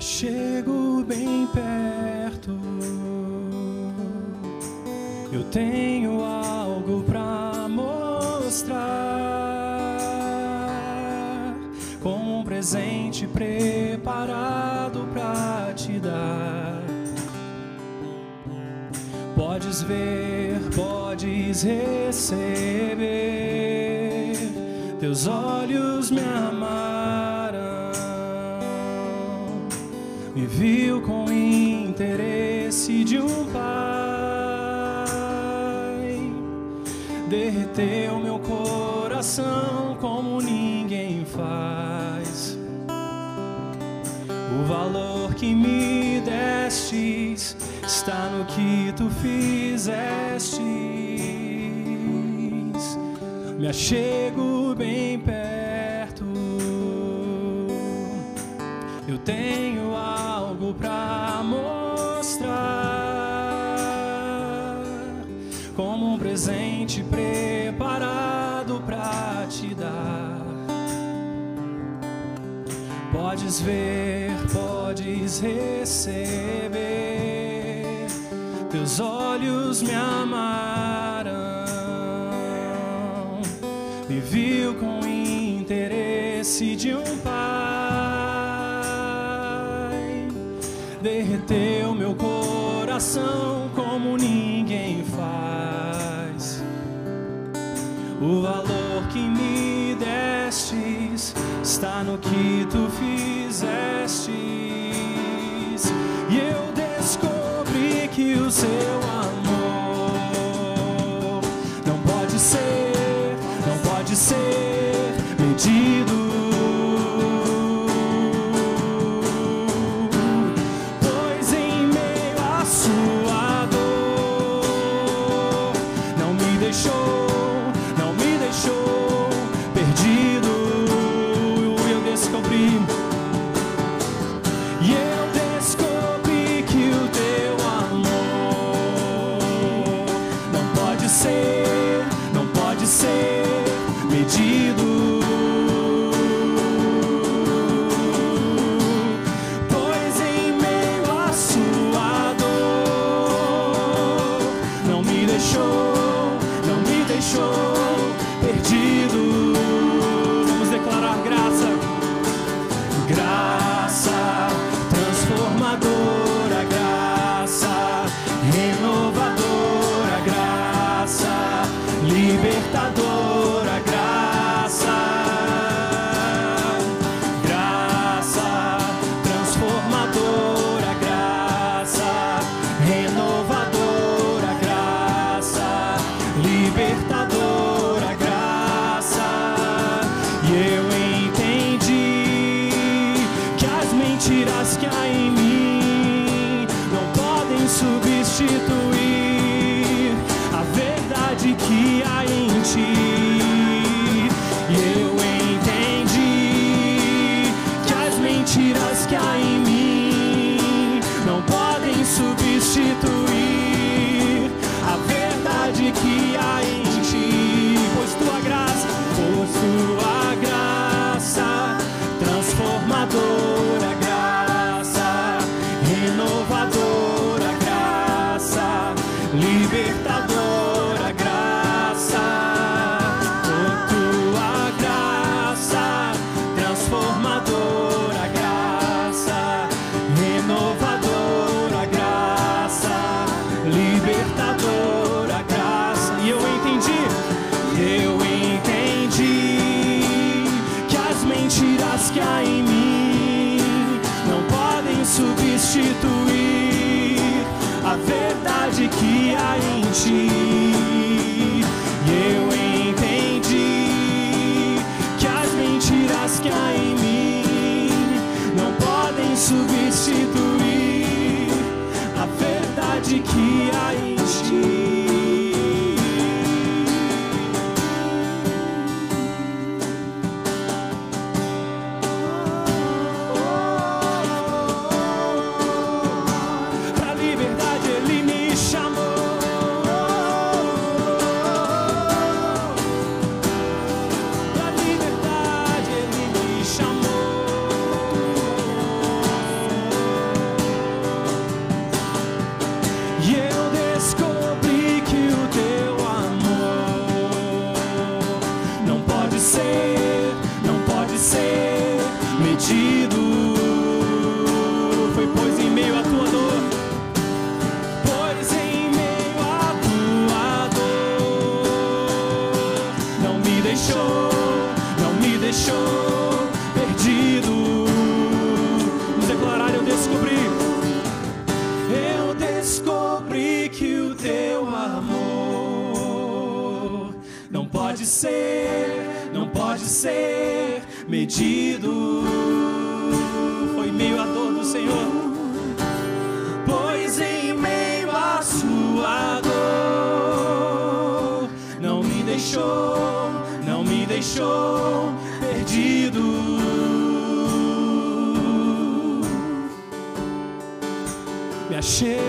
chego bem perto. Eu tenho algo pra mostrar, como um presente preparado pra te dar. Podes ver, podes receber. Teus olhos me amaram viu com interesse de um pai, derreteu meu coração como ninguém faz. O valor que me destes está no que tu fizestes. Me achego bem perto. Eu tenho algo pra mostrar, como um presente preparado pra te dar. Podes ver, podes receber. Teus olhos me amaram, me viu com interesse de um pai, derreteu meu coração como ninguém faz. O valor que me destes está no que tu fizestes. E eu descobri que o seu não pode substituir há em ti. E eu entendi que as mentiras que há em mim não podem substituir a verdade que há em não pode ser, não pode ser medido. Foi meio à dor do Senhor. Pois em meio à sua dor, não me deixou, não me deixou perdido. me achego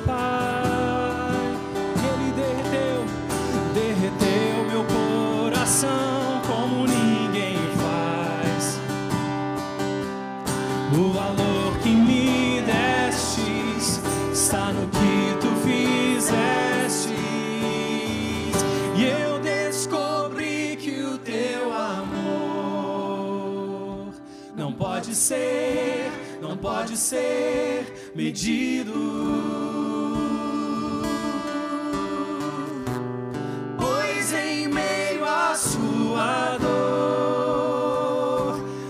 pai. Ele derreteu, derreteu meu coração como ninguém faz. O valor que me destes está no que tu fizestes. E eu descobri que o teu amor não pode ser, não pode ser medido. Pois em meio à sua dor,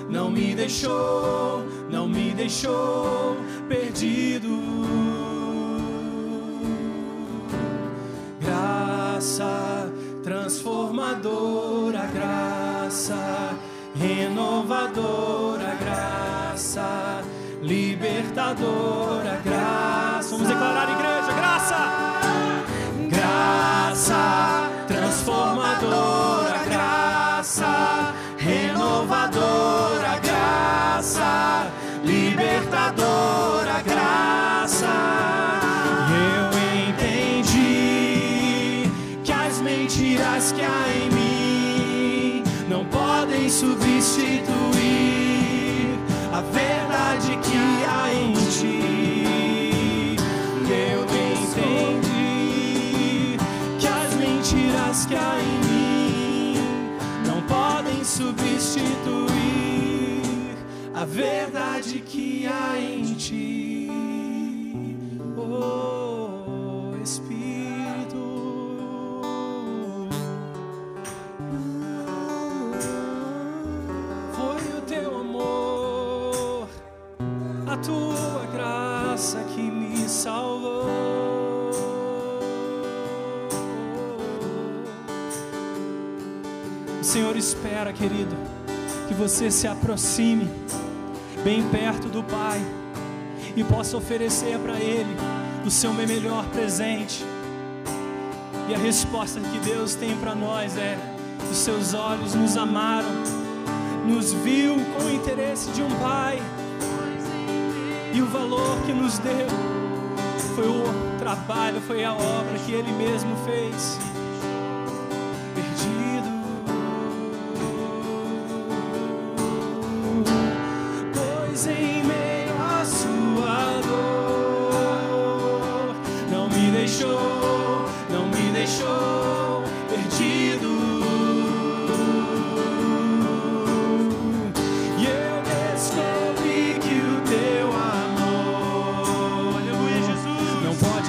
não me deixou, não me deixou perdido. Graça transformadora, graça renovadora, libertadora, graça. Vamos declarar, igreja, graça! Graça transformadora, graça renovadora, graça libertadora, graça. Eu entendi que as mentiras que há em mim não podem substituir a verdade que há em ti. Eu entendi que as mentiras que há em mim não podem substituir a verdade que há em ti. Oh, salvou. O Senhor espera, querido, que você se aproxime bem perto do Pai e possa oferecer para Ele o seu melhor presente. E a resposta que Deus tem para nós é: os seus olhos nos amaram, nos viu com o interesse de um Pai, e o valor que nos deu foi o trabalho, foi a obra que Ele mesmo fez. Perdido,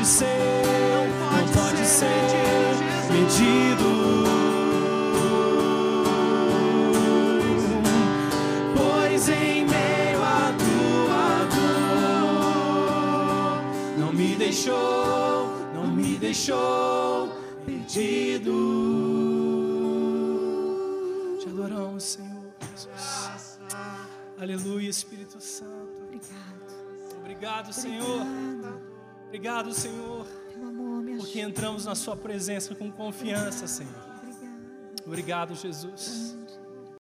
pode ser, não pode ser medido. Pois em meio à tua dor, não me deixou, não me deixou perdido. Te adoramos, Senhor Jesus. Aleluia, Espírito Santo. Obrigado. Obrigado, Senhor. Obrigado. Obrigado, Senhor. porque entramos na Sua presença com confiança, Senhor. Obrigado, Jesus.